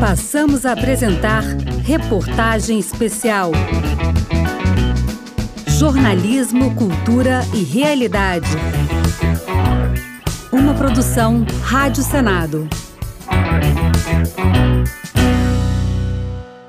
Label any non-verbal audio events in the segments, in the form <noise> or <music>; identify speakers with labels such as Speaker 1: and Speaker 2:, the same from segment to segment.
Speaker 1: Passamos a apresentar Reportagem Especial. Jornalismo, Cultura e Realidade. Uma produção Rádio Senado.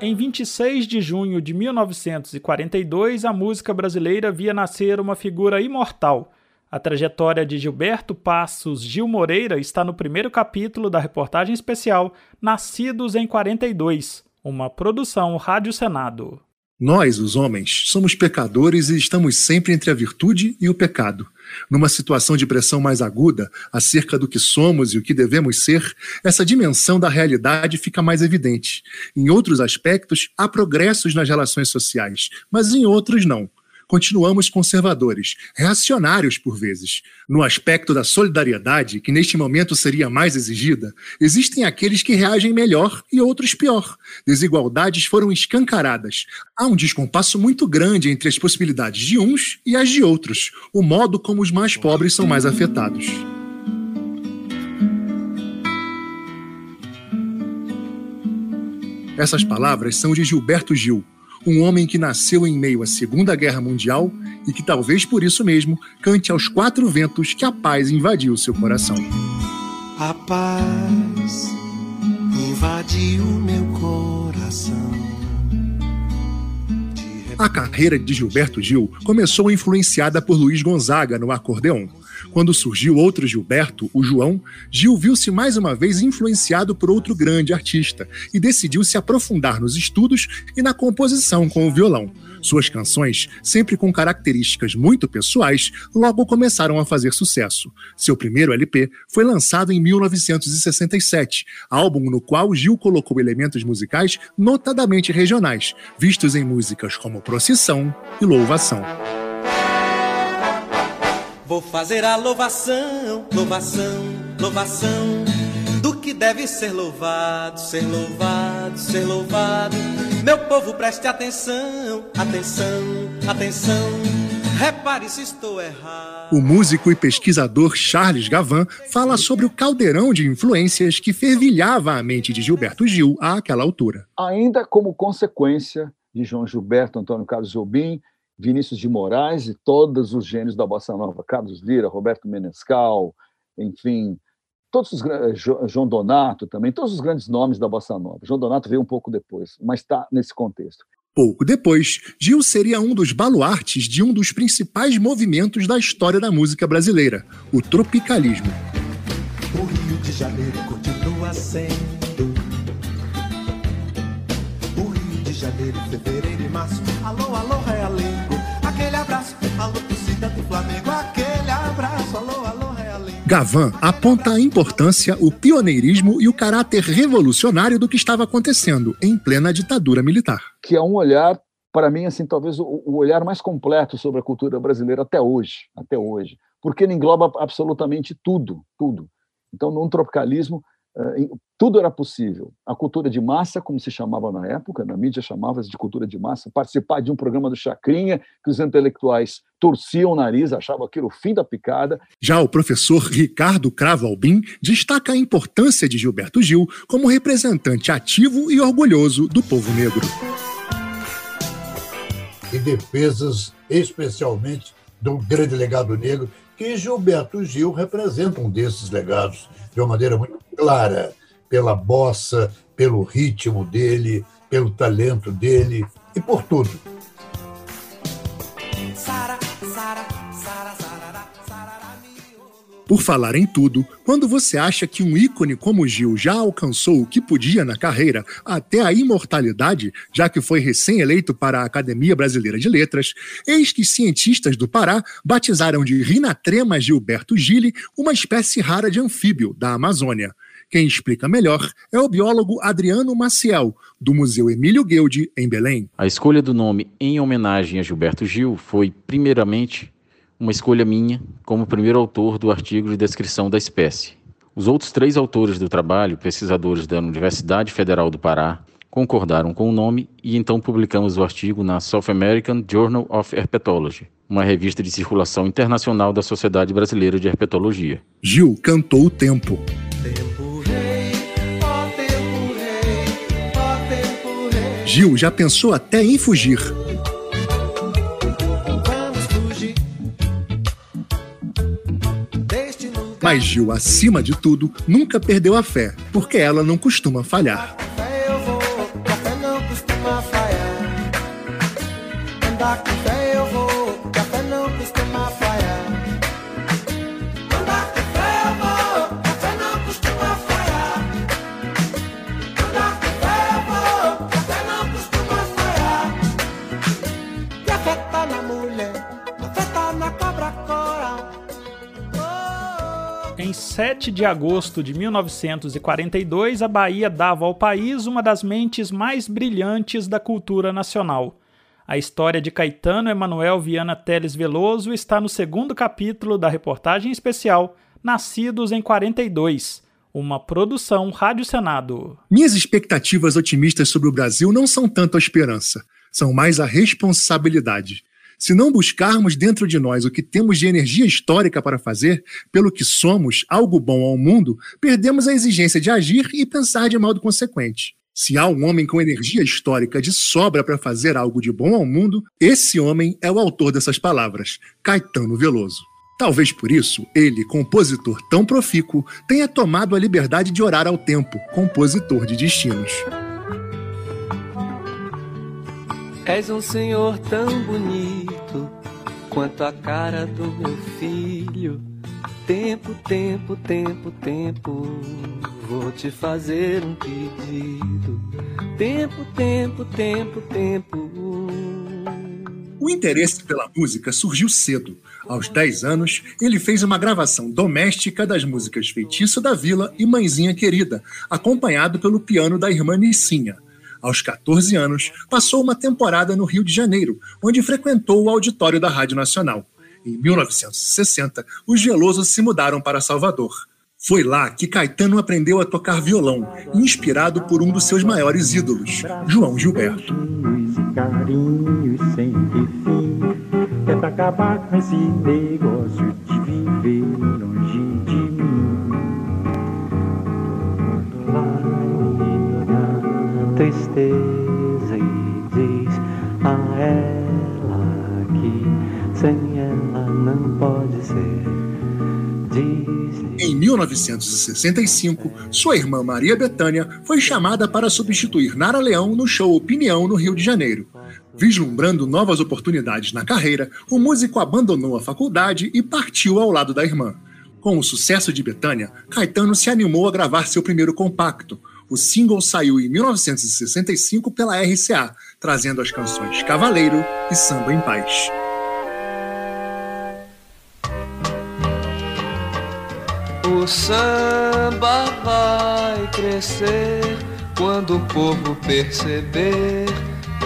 Speaker 2: Em 26 de junho de 1942, a música brasileira via nascer uma figura imortal. A trajetória de Gilberto Passos Gil Moreira está no primeiro capítulo da reportagem especial Nascidos em 42, uma produção Rádio Senado.
Speaker 3: Nós, os homens, somos pecadores e estamos sempre entre a virtude e o pecado. Numa situação de pressão mais aguda acerca do que somos e o que devemos ser, essa dimensão da realidade fica mais evidente. Em outros aspectos, há progressos nas relações sociais, mas em outros não continuamos conservadores, reacionários por vezes. No aspecto da solidariedade, que neste momento seria mais exigida, existem aqueles que reagem melhor e outros pior. Desigualdades foram escancaradas. Há um descompasso muito grande entre as possibilidades de uns e as de outros, o modo como os mais pobres são mais afetados. Essas palavras são de Gilberto Gil, um homem que nasceu em meio à Segunda Guerra Mundial e que talvez por isso mesmo cante aos quatro ventos que a paz invadiu seu coração.
Speaker 4: A paz invadiu meu coração.
Speaker 3: A carreira de Gilberto Gil começou influenciada por Luiz Gonzaga no acordeon. Quando surgiu outro Gilberto, o João, Gil viu-se mais uma vez influenciado por outro grande artista e decidiu se aprofundar nos estudos e na composição com o violão. Suas canções, sempre com características muito pessoais, logo começaram a fazer sucesso. Seu primeiro LP foi lançado em 1967, álbum no qual Gil colocou elementos musicais notadamente regionais, vistos em músicas como Procissão e Louvação.
Speaker 4: Vou fazer a louvação, louvação, louvação do que deve ser louvado, ser louvado, ser louvado. Meu povo, preste atenção, atenção, atenção. Repare se estou errado.
Speaker 3: O músico e pesquisador Charles Gavan fala sobre o caldeirão de influências que fervilhava a mente de Gilberto Gil àquela altura.
Speaker 5: Ainda como consequência de João Gilberto Antônio Carlos Jobim Vinícius de Moraes e todos os gênios da bossa nova, Carlos Lira, Roberto Menescal, enfim, todos os João Donato também, todos os grandes nomes da bossa nova. João Donato veio um pouco depois, mas está nesse contexto.
Speaker 3: Pouco depois, Gil seria um dos baluartes de um dos principais movimentos da história da música brasileira, o tropicalismo.
Speaker 4: O Rio de Janeiro continua sendo Janeiro, fevereiro e março. Alô, alô, realengo abraço, alô torcida do Flamengo, aquele abraço, alô, alô, Realengo.
Speaker 3: Gavan aponta a importância, o pioneirismo e o caráter revolucionário do que estava acontecendo em plena ditadura militar.
Speaker 5: Que é um olhar, para mim, assim, talvez o, olhar mais completo sobre a cultura brasileira até hoje, até hoje, porque ele engloba absolutamente tudo, tudo. Então, no tropicalismo, tudo era possível. A cultura de massa, como se chamava na época, na mídia chamava-se de cultura de massa, participar de um programa do Chacrinha, que os intelectuais torciam o nariz, achavam aquilo o fim da picada.
Speaker 3: Já o professor Ricardo Cravo Albim destaca a importância de Gilberto Gil como representante ativo e orgulhoso do povo negro.
Speaker 6: E defesas, especialmente do grande legado negro, que Gilberto Gil representa um desses legados de uma maneira muito clara pela bossa, pelo ritmo dele, pelo talento dele e por tudo.
Speaker 3: Por falar em tudo, quando você acha que um ícone como Gil já alcançou o que podia na carreira, até a imortalidade, já que foi recém-eleito para a Academia Brasileira de Letras, eis que cientistas do Pará batizaram de Rinatrema Gilberto Gili uma espécie rara de anfíbio da Amazônia. Quem explica melhor é o biólogo Adriano Maciel, do Museu Emílio Guilde, em Belém.
Speaker 7: A escolha do nome em homenagem a Gilberto Gil foi, primeiramente, uma escolha minha como primeiro autor do artigo de descrição da espécie. Os outros três autores do trabalho, pesquisadores da Universidade Federal do Pará, concordaram com o nome e então publicamos o artigo na South American Journal of Herpetology, uma revista de circulação internacional da Sociedade Brasileira de Herpetologia.
Speaker 3: Gil cantou o tempo.
Speaker 4: Tempo rei, ó tempo rei,
Speaker 3: Gil já pensou até em fugir. Mas Gil, acima de tudo, nunca perdeu a fé, porque ela não costuma falhar.
Speaker 2: 7 de agosto de 1942, a Bahia dava ao país uma das mentes mais brilhantes da cultura nacional. A história de Caetano Emanuel Viana Teles Veloso está no segundo capítulo da reportagem especial Nascidos em 42, uma produção Rádio Senado.
Speaker 3: Minhas expectativas otimistas sobre o Brasil não são tanto a esperança, são mais a responsabilidade. Se não buscarmos dentro de nós o que temos de energia histórica para fazer, pelo que somos, algo bom ao mundo, perdemos a exigência de agir e pensar de modo consequente. Se há um homem com energia histórica de sobra para fazer algo de bom ao mundo, esse homem é o autor dessas palavras, Caetano Veloso. Talvez por isso, ele, compositor tão profícuo, tenha tomado a liberdade de orar ao tempo, compositor de destinos.
Speaker 8: És um senhor tão bonito quanto a cara do meu filho. Tempo, tempo, tempo, tempo, vou te fazer um pedido. Tempo, tempo, tempo, tempo.
Speaker 3: O interesse pela música surgiu cedo. Aos 10 anos, ele fez uma gravação doméstica das músicas Feitiço da Vila e Mãezinha Querida, acompanhado pelo piano da irmã Nicinha. Aos 14 anos, passou uma temporada no Rio de Janeiro, onde frequentou o auditório da Rádio Nacional. Em 1960, os Veloso se mudaram para Salvador. Foi lá que Caetano aprendeu a tocar violão, inspirado por um dos seus maiores ídolos, João Gilberto. É pra acabar com esse negócio de viver longe de
Speaker 8: tristeza e diz a ela que sem ela não pode ser.
Speaker 3: Em 1965, sua irmã Maria Bethânia foi chamada para substituir Nara Leão no show Opinião no Rio de Janeiro. Vislumbrando novas oportunidades na carreira, o músico abandonou a faculdade e partiu ao lado da irmã. Com o sucesso de Bethânia, Caetano se animou a gravar seu primeiro compacto, o single saiu em 1965 pela RCA, trazendo as canções Cavaleiro e Samba em Paz.
Speaker 8: O samba vai crescer quando o povo perceber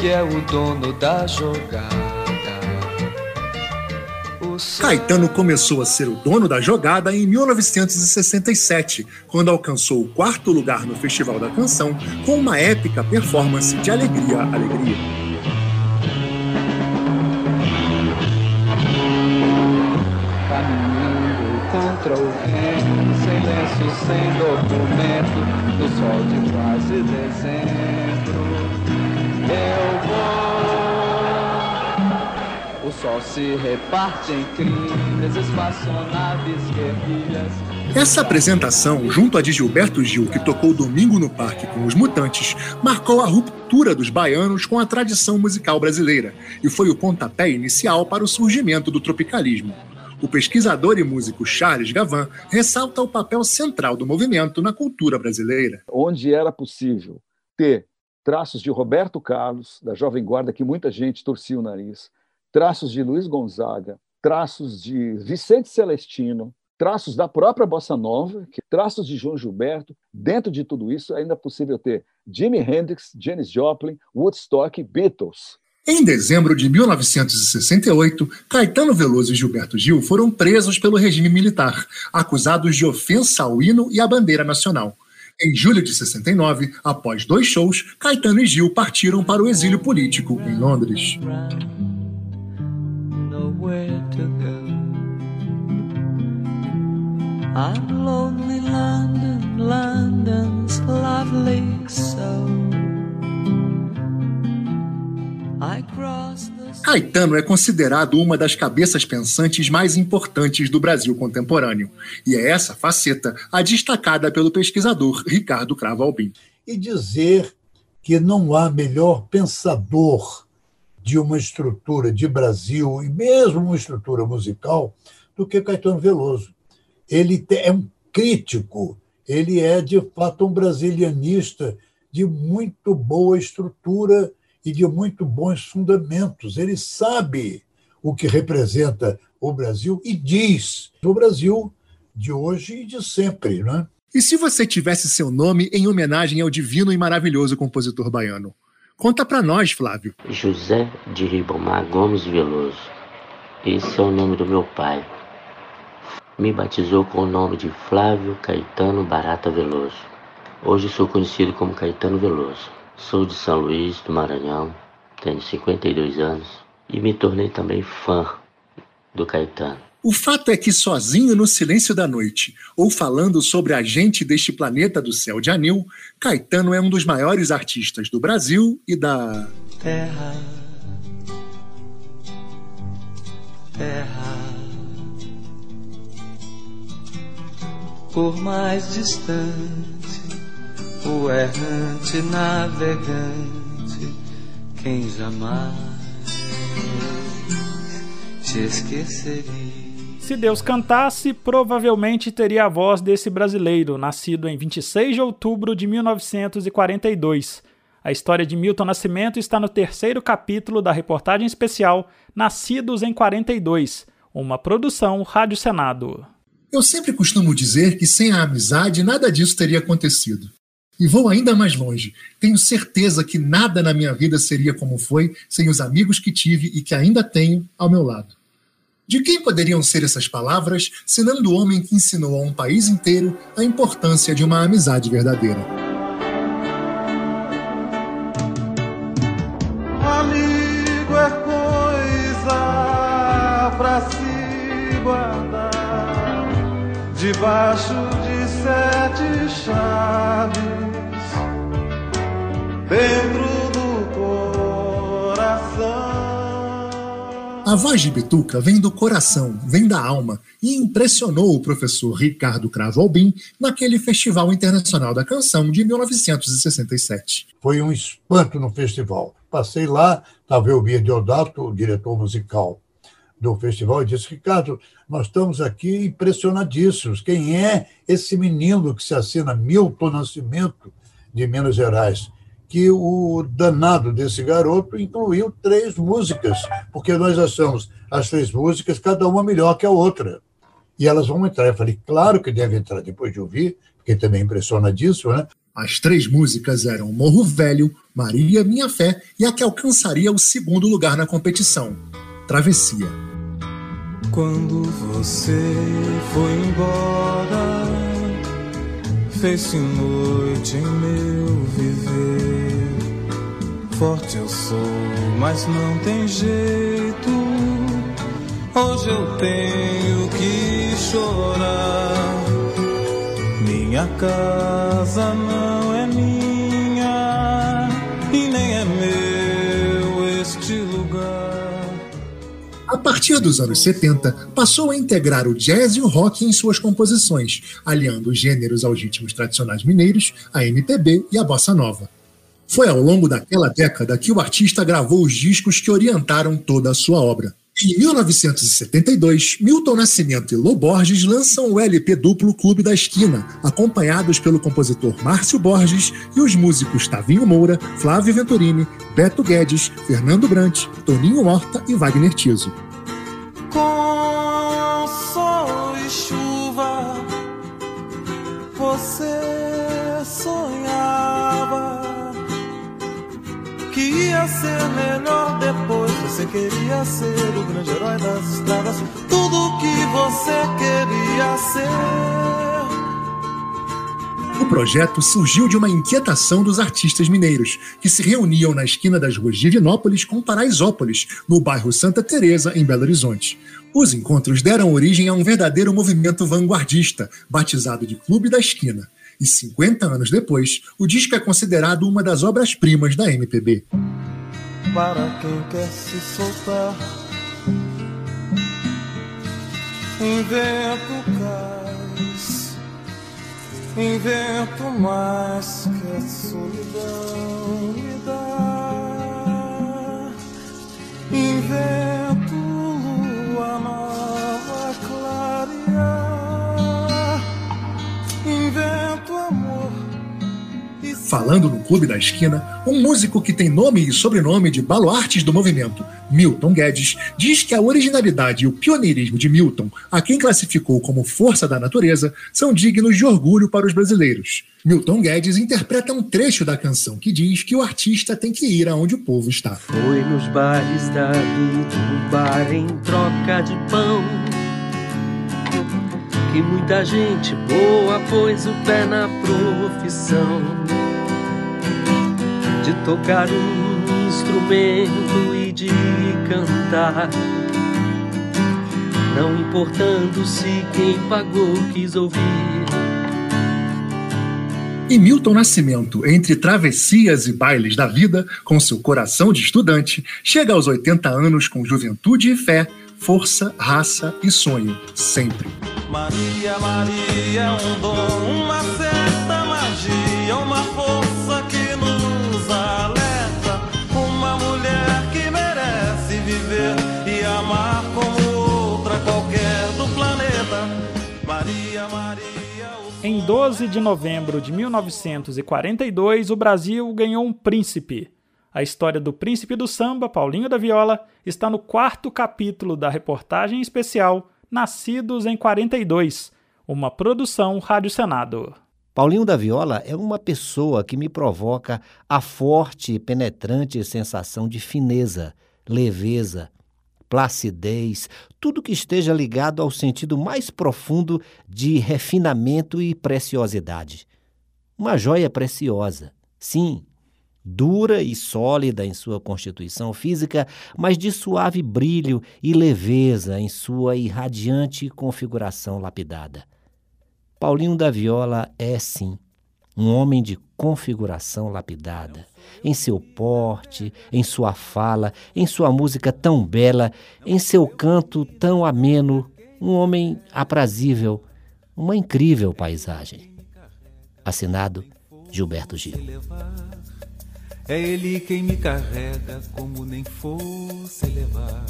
Speaker 8: que é o dono da jogada.
Speaker 3: Caetano começou a ser o dono da jogada em 1967, quando alcançou o quarto lugar no Festival da Canção com uma épica performance de Alegria, Alegria.
Speaker 8: Contra o vento, sem lenço, sem documento, no sol de quase dezembro, eu vou sol se reparte em crimes, espaçonaves, guerrilhas.
Speaker 3: Essa apresentação, junto a de Gilberto Gil, que tocou domingo no parque com os Mutantes, marcou a ruptura dos baianos com a tradição musical brasileira e foi o pontapé inicial para o surgimento do tropicalismo. O pesquisador e músico Charles Gavan ressalta o papel central do movimento na cultura brasileira.
Speaker 5: Onde era possível ter traços de Roberto Carlos, da Jovem Guarda, que muita gente torcia o nariz, traços de Luiz Gonzaga, traços de Vicente Celestino, traços da própria Bossa Nova, traços de João Gilberto. Dentro de tudo isso, ainda é possível ter Jimi Hendrix, Janis Joplin, Woodstock Beatles.
Speaker 3: Em dezembro de 1968, Caetano Veloso e Gilberto Gil foram presos pelo regime militar, acusados de ofensa ao hino e à bandeira nacional. Em julho de 69, após dois shows, Caetano e Gil partiram para o exílio político em Londres. I'm lonely London, London's lovely so. Caetano é considerado uma das cabeças pensantes mais importantes do Brasil contemporâneo, e é essa faceta a destacada pelo pesquisador Ricardo Cravo Albim.
Speaker 6: E dizer que não há melhor pensador de uma estrutura de Brasil e mesmo uma estrutura musical do que Caetano Veloso. Ele é um crítico, ele é de fato um brasilianista de muito boa estrutura e de muito bons fundamentos. Ele sabe o que representa o Brasil e diz o Brasil de hoje e de sempre, não é?
Speaker 3: E se você tivesse seu nome em homenagem ao divino e maravilhoso compositor baiano? Conta para nós, Flávio.
Speaker 9: José de Ribamar Gomes Veloso. Esse é o nome do meu pai. Me batizou com o nome de Flávio Caetano Barata Veloso. Hoje sou conhecido como Caetano Veloso. Sou de São Luís, do Maranhão, tenho 52 anos e me tornei também fã do Caetano.
Speaker 3: O fato é que, sozinho no silêncio da noite, ou falando sobre a gente deste planeta do céu de anil, Caetano é um dos maiores artistas do Brasil e da.
Speaker 4: Terra. Terra. Por mais distante o errante navegante, quem jamais te esqueceria.
Speaker 2: Se Deus cantasse, provavelmente teria a voz desse brasileiro, nascido em 26 de outubro de 1942. A história de Milton Nascimento está no terceiro capítulo da reportagem especial Nascidos em 42, uma produção Rádio Senado.
Speaker 3: Eu sempre costumo dizer que sem a amizade nada disso teria acontecido. E vou ainda mais longe. Tenho certeza que nada na minha vida seria como foi sem os amigos que tive e que ainda tenho ao meu lado. De quem poderiam ser essas palavras, senão do homem que ensinou a um país inteiro a importância de uma amizade verdadeira?
Speaker 10: Debaixo de sete chaves dentro do coração.
Speaker 3: A voz de Bituca vem do coração, vem da alma e impressionou o professor Ricardo Cravo Albim naquele Festival Internacional da Canção de 1967.
Speaker 6: Foi um espanto no festival. Passei lá, estava o Bia Deodato, o diretor musical do festival, e disse: Ricardo, nós estamos aqui impressionadíssimos. Quem é esse menino que se assina Milton Nascimento de Minas Gerais? que o danado desse garoto incluiu três músicas, porque nós achamos as três músicas, cada uma melhor que a outra. E elas vão entrar. Eu falei, claro que deve entrar depois de ouvir, porque também impressiona disso, né?
Speaker 3: As três músicas eram Morro Velho, Maria Minha Fé e a que alcançaria o segundo lugar na competição, Travessia.
Speaker 10: Quando você foi embora, fez-se noite em meu viver. Forte eu sou, mas não tem jeito. Hoje eu tenho que chorar. Minha casa não
Speaker 3: A partir dos anos 70, passou a integrar o jazz e o rock em suas composições, aliando os gêneros aos ritmos tradicionais mineiros, a MPB e a bossa nova. Foi ao longo daquela década que o artista gravou os discos que orientaram toda a sua obra. Em 1972, Milton Nascimento e Lô Borges lançam o LP duplo Clube da Esquina, acompanhados pelo compositor Márcio Borges e os músicos Tavinho Moura, Flávio Venturini, Beto Guedes, Fernando Brant, Toninho Horta e Wagner Tiso.
Speaker 10: Com sol e chuva, você sonhava que ia ser melhor depois. Você queria ser o grande herói das estradas, tudo que você queria ser.
Speaker 3: O projeto surgiu de uma inquietação dos artistas mineiros, que se reuniam na esquina das ruas Divinópolis com Paraisópolis, no bairro Santa Teresa, em Belo Horizonte. Os encontros deram origem a um verdadeiro movimento vanguardista, batizado de Clube da Esquina. E 50 anos depois, o disco é considerado uma das obras-primas da MPB.
Speaker 10: Para quem quer se soltar. Invento cais, invento mais que a solidão me dá. Invento lua nova
Speaker 3: Falando no Clube da Esquina, um músico que tem nome e sobrenome de baluartes do movimento, Milton Guedes, diz que a originalidade e o pioneirismo de Milton, a quem classificou como força da natureza, são dignos de orgulho para os brasileiros. Milton Guedes interpreta um trecho da canção que diz que o artista tem que ir aonde o povo está.
Speaker 11: Foi nos bares da vida, bar em troca de pão, que muita gente boa pôs o pé na profissão de tocar um instrumento e de cantar. Não importando se quem pagou quis ouvir.
Speaker 3: E Milton Nascimento, entre travessias e bailes da vida, com seu coração de estudante, chega aos 80 anos com juventude e fé, força, raça e sonho, sempre.
Speaker 10: Maria, Maria, um dom, uma
Speaker 2: 12 de novembro de 1942, o Brasil ganhou um príncipe. A história do príncipe do samba, Paulinho da Viola, está no quarto capítulo da reportagem especial Nascidos em 42, uma produção Rádio Senado.
Speaker 12: Paulinho da Viola é uma pessoa que me provoca a forte e penetrante sensação de fineza, leveza, placidez, tudo que esteja ligado ao sentido mais profundo de refinamento e preciosidade. Uma joia preciosa, sim, dura e sólida em sua constituição física, mas de suave brilho e leveza em sua irradiante configuração lapidada. Paulinho da Viola é, sim, um homem de configuração lapidada, em seu porte, em sua fala, em sua música tão bela, em seu canto tão ameno, um homem aprazível, uma incrível paisagem. Assinado Gilberto Gil.
Speaker 13: É ele quem me carrega como nem fosse levar.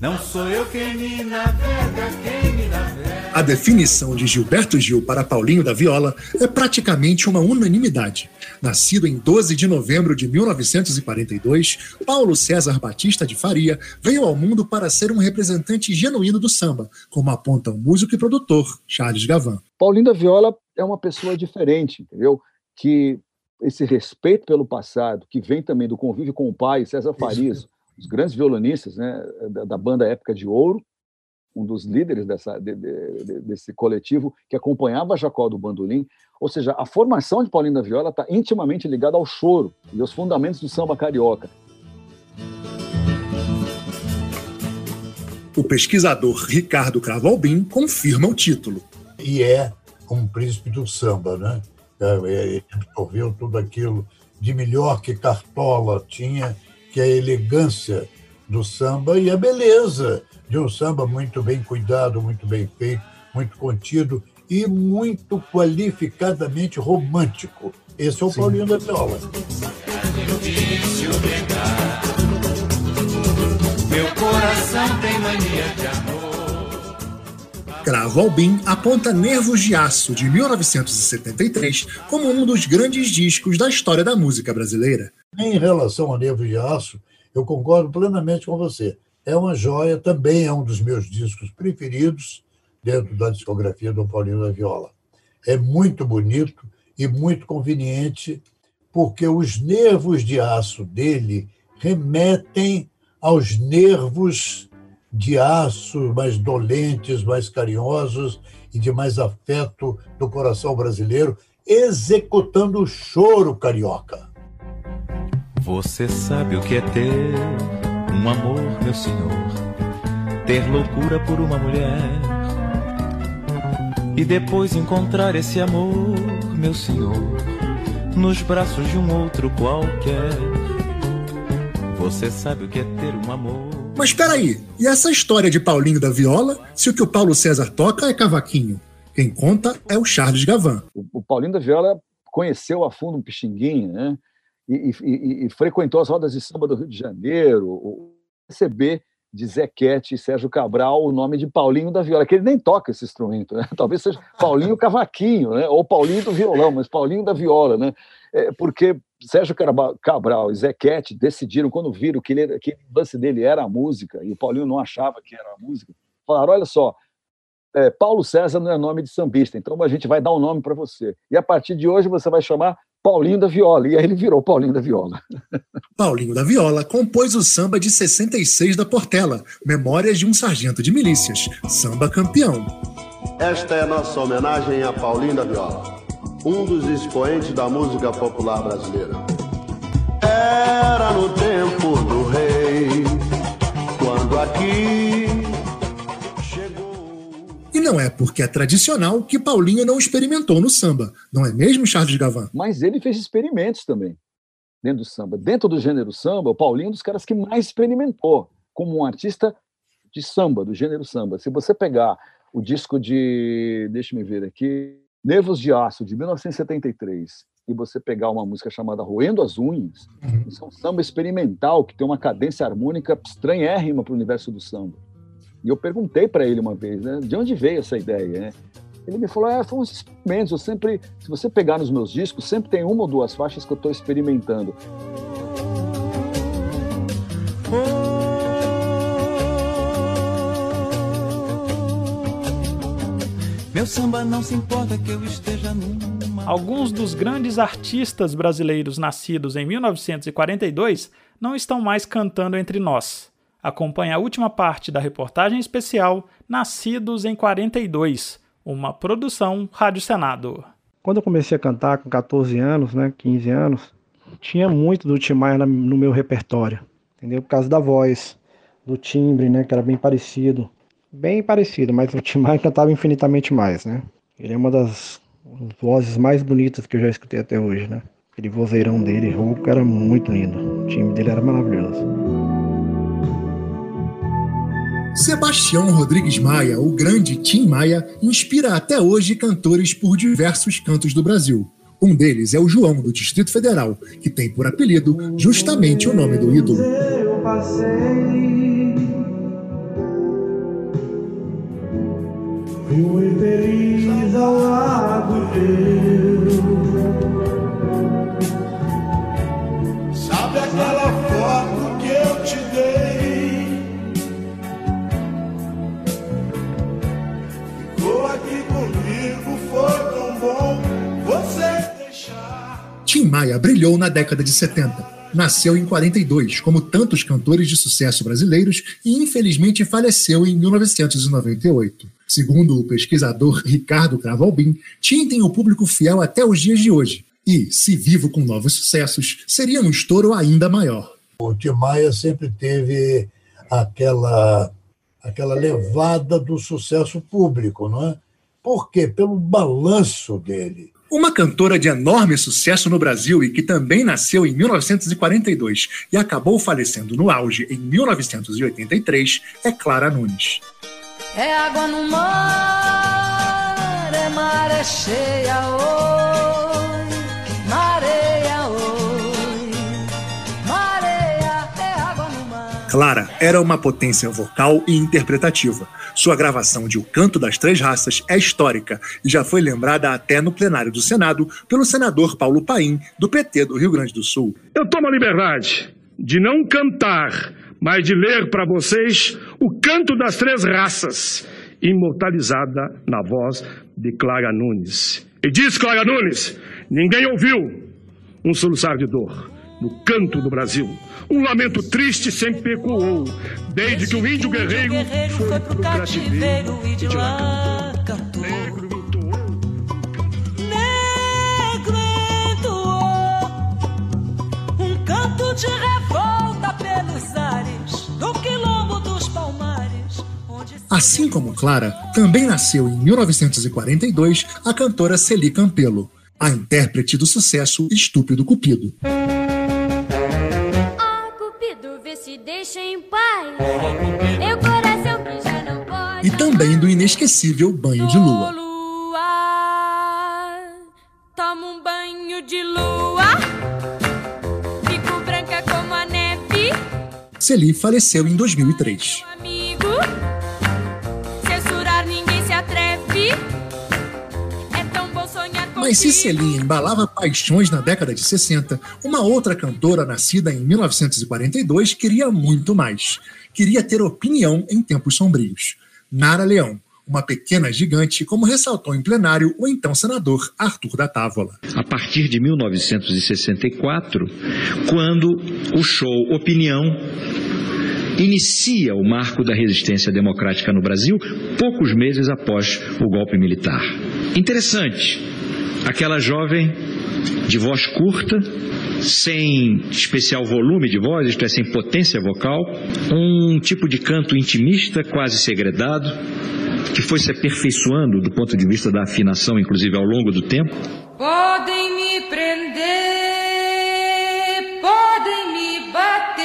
Speaker 13: Não sou eu quem me navega, quem me navega.
Speaker 3: A definição de Gilberto Gil para Paulinho da Viola é praticamente uma unanimidade. Nascido em 12 de novembro de 1942, Paulo César Batista de Faria veio ao mundo para ser um representante genuíno do samba, como aponta o músico e produtor Charles Gavan.
Speaker 5: Paulinho da Viola é uma pessoa diferente, entendeu? Que esse respeito pelo passado, que vem também do convívio com o pai, César Farias, Isso. Os grandes violonistas né, da, da, banda Época de Ouro, um dos líderes dessa, de, de, desse coletivo que acompanhava Jacó do Bandolim. Ou seja, a formação de Paulinho da Viola está intimamente ligada ao choro e aos fundamentos do samba carioca.
Speaker 3: O pesquisador Ricardo Cravalbim confirma o título.
Speaker 6: E é um príncipe do samba, né? Ele absorveu tudo aquilo de melhor que Cartola tinha, que é a elegância do samba e a beleza de um samba muito bem cuidado, muito bem feito, muito contido e muito qualificadamente romântico. Esse é o Sim. Paulinho da Viola.
Speaker 13: Meu coração tem mania de amor.
Speaker 3: Cravo Albim aponta Nervos de Aço, de 1973, como um dos grandes discos da história da música brasileira.
Speaker 6: Em relação a Nervos de Aço, eu concordo plenamente com você. É uma joia, também é um dos meus discos preferidos dentro da discografia do Paulinho da Viola. É muito bonito e muito conveniente, porque os nervos de aço dele remetem aos nervos de aço, mais dolentes, mais carinhosos e de mais afeto do coração brasileiro, executando o choro carioca.
Speaker 13: Você sabe o que é ter um amor, meu senhor, ter loucura por uma mulher e depois encontrar esse amor, meu senhor, nos braços de um outro qualquer Você sabe o que é ter um amor.
Speaker 3: Mas peraí, e essa história de Paulinho da Viola, se o que o Paulo César toca é cavaquinho? Quem conta é o Charles Gavan.
Speaker 5: O, o Paulinho da Viola conheceu a fundo um Pixinguinha, né? E, e, e, frequentou as rodas de samba do Rio de Janeiro, CB de Zequete e Sérgio Cabral o nome de Paulinho da Viola, que ele nem toca esse instrumento, né? <laughs> Talvez seja Paulinho Cavaquinho, né? Ou Paulinho do violão, mas Paulinho da Viola, né? É porque Sérgio Cabral e Zequete decidiram, quando viram que, ele, que o lance dele era a música, e o Paulinho não achava que era a música, falaram: olha só, é, Paulo César não é nome de sambista, então a gente vai dar um nome para você. E a partir de hoje você vai chamar Paulinho da Viola. E aí ele virou Paulinho da Viola.
Speaker 3: Paulinho da Viola compôs o samba de 66 da Portela, Memórias de um Sargento de Milícias, samba campeão.
Speaker 14: Esta é a nossa homenagem a Paulinho da Viola, um dos expoentes da música popular brasileira. Era no tempo do rei, quando aqui
Speaker 3: não é porque é tradicional que Paulinho não experimentou no samba, não é mesmo, Charles Gavan?
Speaker 5: Mas ele fez experimentos também dentro do samba. Dentro do gênero samba, o Paulinho é um dos caras que mais experimentou como um artista de samba, do gênero samba. Se você pegar o disco de, deixa me ver aqui, Nervos de Aço, de 1973, e você pegar uma música chamada Roendo as Unhas, uhum. isso é um samba experimental que tem uma cadência harmônica estranhérrima para o universo do samba. E eu perguntei para ele uma vez, né, de onde veio essa ideia, né? Ele me falou, é, foram uns experimentos, eu sempre, se você pegar nos meus discos, sempre tem uma ou duas faixas que eu estou experimentando.
Speaker 13: Meu samba não se importa que eu esteja numa...
Speaker 2: Alguns dos grandes artistas brasileiros nascidos em 1942 não estão mais cantando entre nós. Acompanhe a última parte da reportagem especial Nascidos em 42, uma produção Rádio Senado.
Speaker 15: Quando eu comecei a cantar com 14 anos, né, 15 anos, tinha muito do Tim Maia no meu repertório, entendeu? Por causa da voz, do timbre, né, que era bem parecido. Bem parecido, mas o Tim Maia cantava infinitamente mais, né? Ele é uma das vozes mais bonitas que eu já escutei até hoje, né? Aquele vozeirão dele, rouco, era muito lindo. O time dele era maravilhoso.
Speaker 3: Sebastião Rodrigues Maia, o grande Tim Maia, inspira até hoje cantores por diversos cantos do Brasil. Um deles é o João, do Distrito Federal, que tem por apelido justamente o nome do ídolo. Eu passei, fui feliz ao lado teu.
Speaker 16: Sabe aquela
Speaker 3: Maia brilhou na década de 70. Nasceu em 42, como tantos cantores de sucesso brasileiros, e infelizmente faleceu em 1998. Segundo o pesquisador Ricardo Cravalbin, Tim tem o público fiel até os dias de hoje. E, se vivo com novos sucessos, seria um estouro ainda maior.
Speaker 6: O Tim Maia sempre teve aquela, aquela levada do sucesso público, não é? Por quê? Pelo balanço dele.
Speaker 3: Uma cantora de enorme sucesso no Brasil e que também nasceu em 1942 e acabou falecendo no auge em 1983 é Clara Nunes.
Speaker 17: É água no mar, é maré cheia, oi,
Speaker 3: Clara era uma potência vocal e interpretativa sua gravação de O Canto das Três Raças é histórica e já foi lembrada até no plenário do Senado pelo senador Paulo Paim, do PT do Rio Grande do Sul.
Speaker 18: Eu tomo a liberdade de não cantar, mas de ler para vocês O Canto das Três Raças, imortalizada na voz de Clara Nunes. E diz Clara Nunes: ninguém ouviu um soluçar de dor no canto do Brasil. Um lamento triste sempre ecoou, desde que o índio guerreiro, foi pro cativeiro e de lá cantou. Negro entoou.
Speaker 17: Negro entoou um canto de revolta pelos ares do quilombo dos palmares.
Speaker 3: Assim como Clara, também nasceu em 1942 a cantora Celi Campelo, a intérprete do sucesso Estúpido Cupido. E também do inesquecível Banho de Lua.
Speaker 19: Lua, tomo um banho de lua. Fico branca como a neve.
Speaker 3: Celi faleceu em 2003.
Speaker 19: Amigo, censurar ninguém se atreve. É
Speaker 3: Mas se Celine embalava paixões na década de 60, uma outra cantora nascida em 1942 queria muito mais. Queria ter opinião em tempos sombrios. Nara Leão, uma pequena gigante, como ressaltou em plenário o então senador Arthur da Távola.
Speaker 20: a partir de 1964, quando o show Opinião inicia o marco da resistência democrática no Brasil, poucos meses após o golpe militar. Interessante, aquela jovem de voz curta, sem especial volume de voz, isto é, sem potência vocal, um tipo de canto intimista, quase segredado, que foi se aperfeiçoando do ponto de vista da afinação, inclusive ao longo do tempo.
Speaker 21: Podem me prender, podem me bater,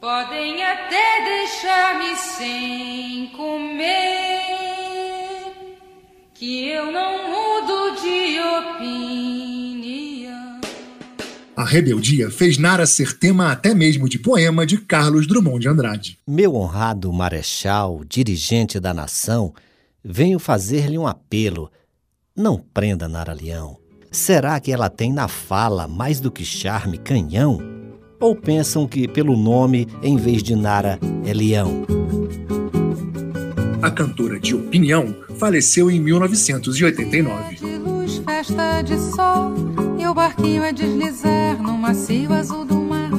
Speaker 21: podem até deixar-me sem comer, que eu não mudo de opinião.
Speaker 3: A rebeldia fez Nara ser tema até mesmo de poema de Carlos Drummond de Andrade.
Speaker 12: Meu honrado marechal, dirigente da nação, venho fazer-lhe um apelo. Não prenda Nara Leão. Será que ela tem na fala mais do que charme canhão? Ou pensam que pelo nome, em vez de Nara, é Leão?
Speaker 3: A cantora de opinião faleceu em 1989.
Speaker 21: Luz, festa de sol, e o barquinho a deslizar no macio azul do mar.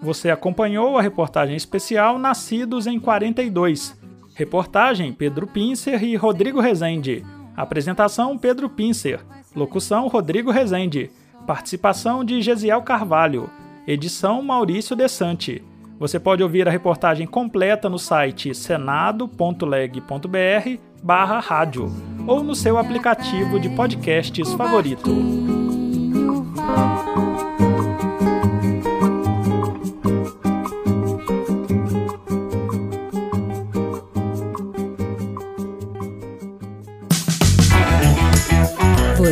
Speaker 2: Você acompanhou a reportagem especial Nascidos em 42. Reportagem Pedro Pincer e Rodrigo Rezende. Apresentação Pedro Pincer. Locução Rodrigo Rezende. Participação de Gesiel Carvalho. Edição Maurício Desante. Você pode ouvir a reportagem completa no site senado.leg.br barra rádio ou no seu aplicativo de podcasts favorito.